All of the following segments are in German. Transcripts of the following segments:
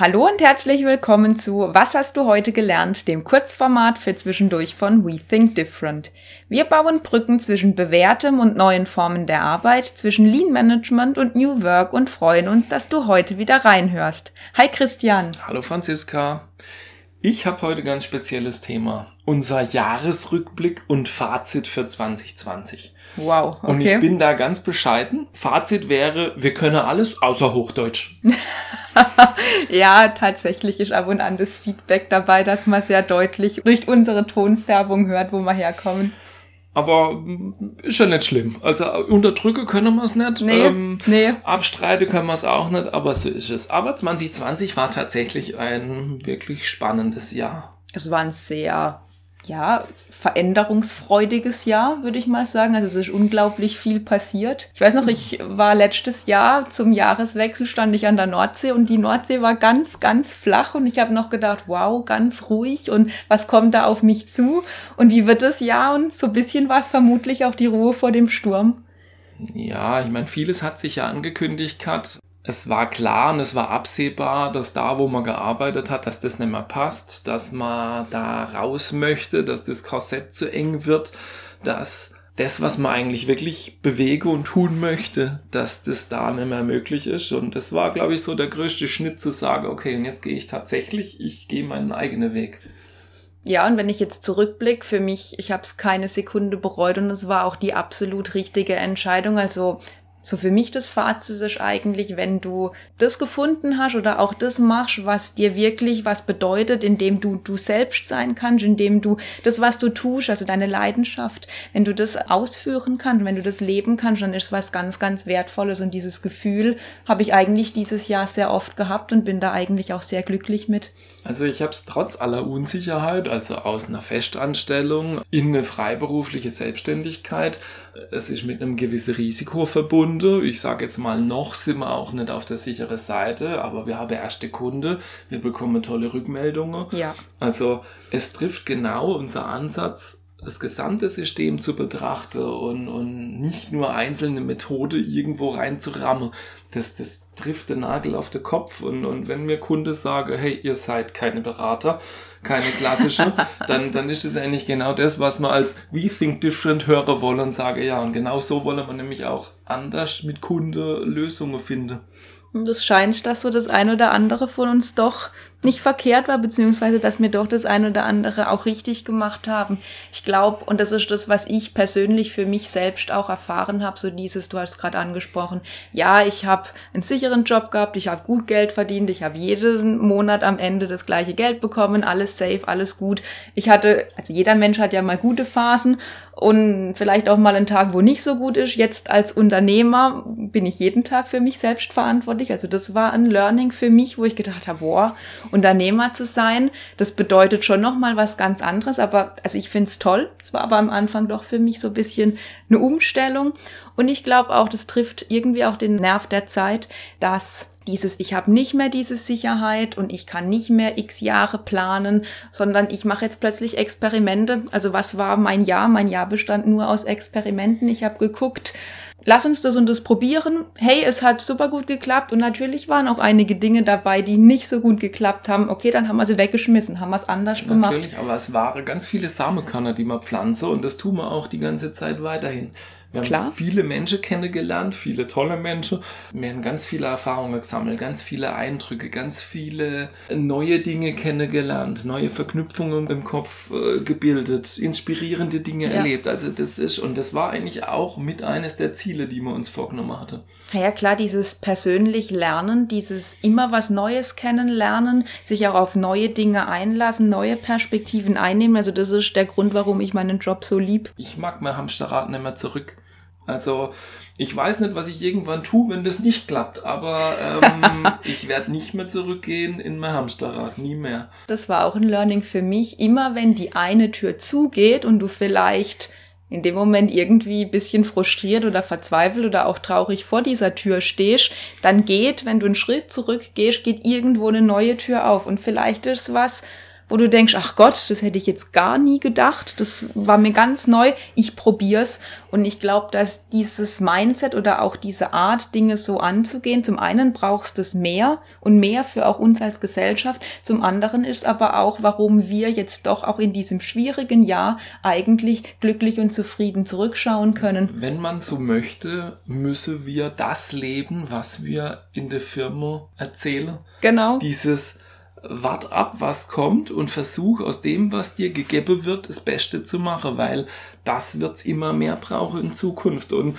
Hallo und herzlich willkommen zu Was hast du heute gelernt, dem Kurzformat für zwischendurch von We Think Different. Wir bauen Brücken zwischen bewährtem und neuen Formen der Arbeit, zwischen Lean Management und New Work und freuen uns, dass du heute wieder reinhörst. Hi Christian. Hallo Franziska. Ich habe heute ganz spezielles Thema. Unser Jahresrückblick und Fazit für 2020. Wow. Okay. Und ich bin da ganz bescheiden. Fazit wäre, wir können alles außer Hochdeutsch. ja, tatsächlich ist ab und an das Feedback dabei, dass man sehr deutlich durch unsere Tonfärbung hört, wo wir herkommen. Aber mm, ist ja nicht schlimm. Also unterdrücke können wir es nicht. Nee, ähm, nee. Abstreite können wir es auch nicht, aber so ist es. Aber 2020 war tatsächlich ein wirklich spannendes Jahr. Es war ein sehr ja, veränderungsfreudiges Jahr, würde ich mal sagen. Also es ist unglaublich viel passiert. Ich weiß noch, ich war letztes Jahr zum Jahreswechsel, stand ich an der Nordsee und die Nordsee war ganz, ganz flach und ich habe noch gedacht, wow, ganz ruhig und was kommt da auf mich zu und wie wird das Jahr und so ein bisschen war es vermutlich auch die Ruhe vor dem Sturm. Ja, ich meine, vieles hat sich ja angekündigt, Kat es war klar und es war absehbar, dass da, wo man gearbeitet hat, dass das nicht mehr passt, dass man da raus möchte, dass das Korsett zu eng wird, dass das, was man eigentlich wirklich bewege und tun möchte, dass das da nicht mehr möglich ist. Und das war, glaube ich, so der größte Schnitt zu sagen, okay, und jetzt gehe ich tatsächlich, ich gehe meinen eigenen Weg. Ja, und wenn ich jetzt zurückblicke, für mich, ich habe es keine Sekunde bereut und es war auch die absolut richtige Entscheidung. Also so für mich das Fazit ist eigentlich, wenn du das gefunden hast oder auch das machst, was dir wirklich was bedeutet, indem du du selbst sein kannst, indem du das, was du tust, also deine Leidenschaft, wenn du das ausführen kannst, wenn du das leben kannst, dann ist was ganz, ganz Wertvolles und dieses Gefühl habe ich eigentlich dieses Jahr sehr oft gehabt und bin da eigentlich auch sehr glücklich mit. Also ich habe es trotz aller Unsicherheit, also aus einer Festanstellung in eine freiberufliche Selbstständigkeit, es ist mit einem gewissen Risiko verbunden. Ich sage jetzt mal, noch sind wir auch nicht auf der sicheren Seite, aber wir haben erste Kunde, wir bekommen tolle Rückmeldungen. Ja. Also es trifft genau unser Ansatz, das gesamte System zu betrachten und, und nicht nur einzelne Methode irgendwo reinzurammen. Das, das trifft den Nagel auf den Kopf. Und, und wenn mir Kunde sagen, hey, ihr seid keine Berater, keine klassische, dann, dann ist das eigentlich genau das, was man als We Think Different hören wollen und sage, ja, und genau so wollen wir nämlich auch anders mit Kunde Lösungen finden. Und es scheint, dass so das ein oder andere von uns doch nicht verkehrt war, beziehungsweise dass wir doch das ein oder andere auch richtig gemacht haben. Ich glaube, und das ist das, was ich persönlich für mich selbst auch erfahren habe, so dieses, du hast gerade angesprochen, ja, ich habe einen sicheren Job gehabt, ich habe gut Geld verdient, ich habe jeden Monat am Ende das gleiche Geld bekommen, alles safe, alles gut. Ich hatte, also jeder Mensch hat ja mal gute Phasen und vielleicht auch mal einen Tag, wo nicht so gut ist. Jetzt als Unternehmer bin ich jeden Tag für mich selbst verantwortlich. Also das war ein Learning für mich, wo ich gedacht habe, boah, Unternehmer zu sein, das bedeutet schon noch mal was ganz anderes. Aber also ich finde es toll. Es war aber am Anfang doch für mich so ein bisschen eine Umstellung. Und ich glaube auch, das trifft irgendwie auch den Nerv der Zeit, dass dieses, ich habe nicht mehr diese Sicherheit und ich kann nicht mehr x Jahre planen, sondern ich mache jetzt plötzlich Experimente. Also was war mein Jahr? Mein Jahr bestand nur aus Experimenten. Ich habe geguckt, lass uns das und das probieren. Hey, es hat super gut geklappt und natürlich waren auch einige Dinge dabei, die nicht so gut geklappt haben. Okay, dann haben wir sie weggeschmissen, haben wir es anders gemacht. Natürlich, aber es waren ganz viele Samenkörner, die man pflanze und das tun wir auch die ganze Zeit weiterhin. Wir Klar. haben viele Menschen kennengelernt, viele tolle Menschen. Wir haben ganz viele Erfahrungen gesammelt, ganz viele Eindrücke, ganz viele neue Dinge kennengelernt, neue Verknüpfungen im Kopf äh, gebildet, inspirierende Dinge ja. erlebt. Also das ist, und das war eigentlich auch mit eines der Ziele, die man uns vorgenommen hatte. Ja klar, dieses persönlich Lernen, dieses immer was Neues kennenlernen, sich auch auf neue Dinge einlassen, neue Perspektiven einnehmen. Also das ist der Grund, warum ich meinen Job so lieb. Ich mag mein Hamsterrad nicht mehr zurück. Also ich weiß nicht, was ich irgendwann tue, wenn das nicht klappt, aber ähm, ich werde nicht mehr zurückgehen in mein Hamsterrad, nie mehr. Das war auch ein Learning für mich. Immer wenn die eine Tür zugeht und du vielleicht in dem Moment irgendwie bisschen frustriert oder verzweifelt oder auch traurig vor dieser Tür stehst, dann geht, wenn du einen Schritt zurückgehst, geht irgendwo eine neue Tür auf. Und vielleicht ist was, wo du denkst, ach Gott, das hätte ich jetzt gar nie gedacht, das war mir ganz neu, ich probier's und ich glaube, dass dieses Mindset oder auch diese Art, Dinge so anzugehen, zum einen brauchst es mehr und mehr für auch uns als Gesellschaft, zum anderen ist aber auch, warum wir jetzt doch auch in diesem schwierigen Jahr eigentlich glücklich und zufrieden zurückschauen können. Wenn man so möchte, müssen wir das leben, was wir in der Firma erzählen. Genau. Dieses wart ab, was kommt und versuch aus dem, was dir gegeben wird, das Beste zu machen, weil das wird's immer mehr brauchen in Zukunft und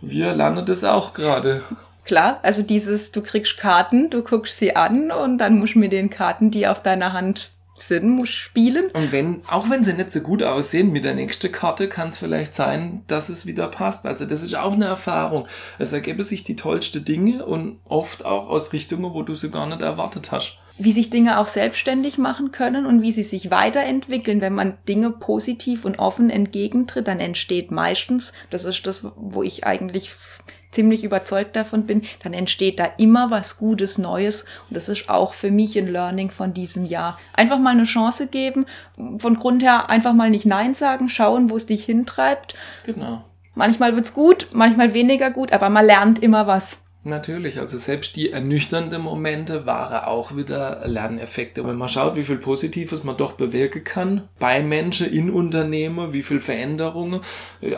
wir lernen das auch gerade. Klar, also dieses, du kriegst Karten, du guckst sie an und dann musst du mit den Karten, die auf deiner Hand sind, musst spielen. Und wenn, auch wenn sie nicht so gut aussehen, mit der nächsten Karte kann es vielleicht sein, dass es wieder passt. Also das ist auch eine Erfahrung. Es ergeben sich die tollsten Dinge und oft auch aus Richtungen, wo du sie gar nicht erwartet hast wie sich Dinge auch selbstständig machen können und wie sie sich weiterentwickeln. Wenn man Dinge positiv und offen entgegentritt, dann entsteht meistens, das ist das, wo ich eigentlich ziemlich überzeugt davon bin, dann entsteht da immer was Gutes, Neues. Und das ist auch für mich ein Learning von diesem Jahr. Einfach mal eine Chance geben, von Grund her einfach mal nicht Nein sagen, schauen, wo es dich hintreibt. Genau. Manchmal wird's gut, manchmal weniger gut, aber man lernt immer was. Natürlich, also selbst die ernüchternden Momente waren auch wieder Lerneffekte. Wenn man schaut, wie viel Positives man doch bewirken kann bei Menschen, in Unternehmen, wie viel Veränderungen.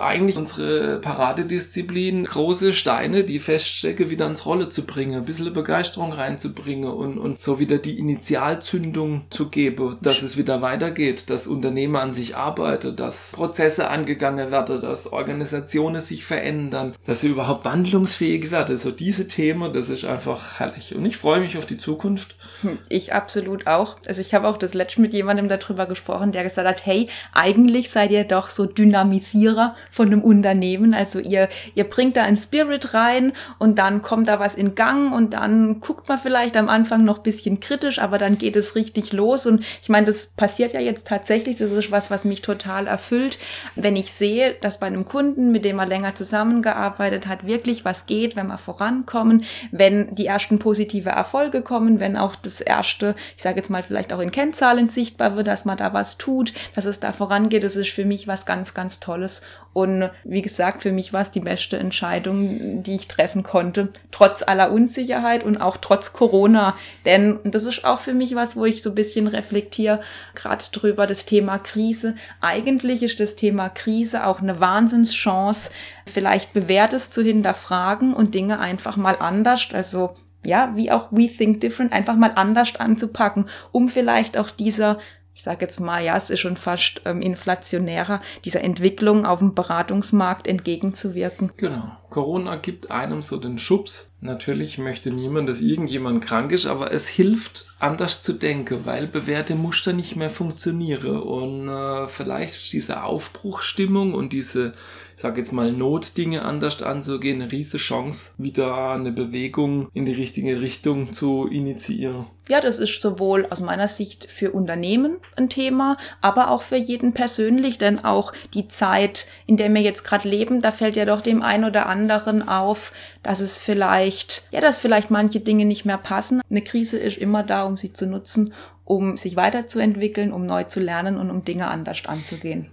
Eigentlich unsere Paradedisziplin, große Steine, die feststecken, wieder ins Rolle zu bringen, ein bisschen Begeisterung reinzubringen und, und so wieder die Initialzündung zu geben, dass es wieder weitergeht, dass Unternehmen an sich arbeiten, dass Prozesse angegangen werden, dass Organisationen sich verändern, dass sie überhaupt wandlungsfähig werden. So die diese Themen, das ist einfach herrlich. Und ich freue mich auf die Zukunft. Hm, ich absolut auch. Also ich habe auch das letzte mit jemandem darüber gesprochen, der gesagt hat, hey, eigentlich seid ihr doch so Dynamisierer von einem Unternehmen. Also ihr, ihr bringt da einen Spirit rein und dann kommt da was in Gang und dann guckt man vielleicht am Anfang noch bisschen kritisch, aber dann geht es richtig los. Und ich meine, das passiert ja jetzt tatsächlich. Das ist was, was mich total erfüllt. Wenn ich sehe, dass bei einem Kunden, mit dem man länger zusammengearbeitet hat, wirklich was geht, wenn man voran ankommen, wenn die ersten positive Erfolge kommen, wenn auch das erste, ich sage jetzt mal vielleicht auch in Kennzahlen sichtbar wird, dass man da was tut, dass es da vorangeht, das ist für mich was ganz, ganz Tolles. Und wie gesagt, für mich war es die beste Entscheidung, die ich treffen konnte, trotz aller Unsicherheit und auch trotz Corona. Denn das ist auch für mich was, wo ich so ein bisschen reflektiere, gerade drüber das Thema Krise. Eigentlich ist das Thema Krise auch eine Wahnsinnschance, vielleicht Bewährtes zu hinterfragen und Dinge einfach mal anders, also ja, wie auch We Think Different, einfach mal anders anzupacken, um vielleicht auch dieser ich sage jetzt mal, ja, es ist schon fast ähm, inflationärer, dieser Entwicklung auf dem Beratungsmarkt entgegenzuwirken. Genau. Corona gibt einem so den Schubs. Natürlich möchte niemand, dass irgendjemand krank ist, aber es hilft, anders zu denken, weil bewährte Muster nicht mehr funktionieren. Und äh, vielleicht diese Aufbruchstimmung und diese ich sage jetzt mal, Notdinge anders anzugehen, eine riesige Chance, wieder eine Bewegung in die richtige Richtung zu initiieren. Ja, das ist sowohl aus meiner Sicht für Unternehmen ein Thema, aber auch für jeden persönlich, denn auch die Zeit, in der wir jetzt gerade leben, da fällt ja doch dem einen oder anderen auf, dass es vielleicht, ja, dass vielleicht manche Dinge nicht mehr passen. Eine Krise ist immer da, um sie zu nutzen, um sich weiterzuentwickeln, um neu zu lernen und um Dinge anders anzugehen.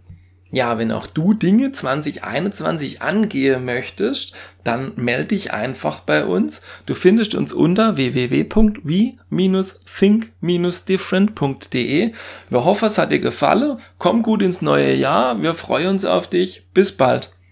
Ja, wenn auch du Dinge 2021 angehen möchtest, dann melde dich einfach bei uns. Du findest uns unter www.we-think-different.de. Wir hoffen, es hat dir gefallen. Komm gut ins neue Jahr. Wir freuen uns auf dich. Bis bald.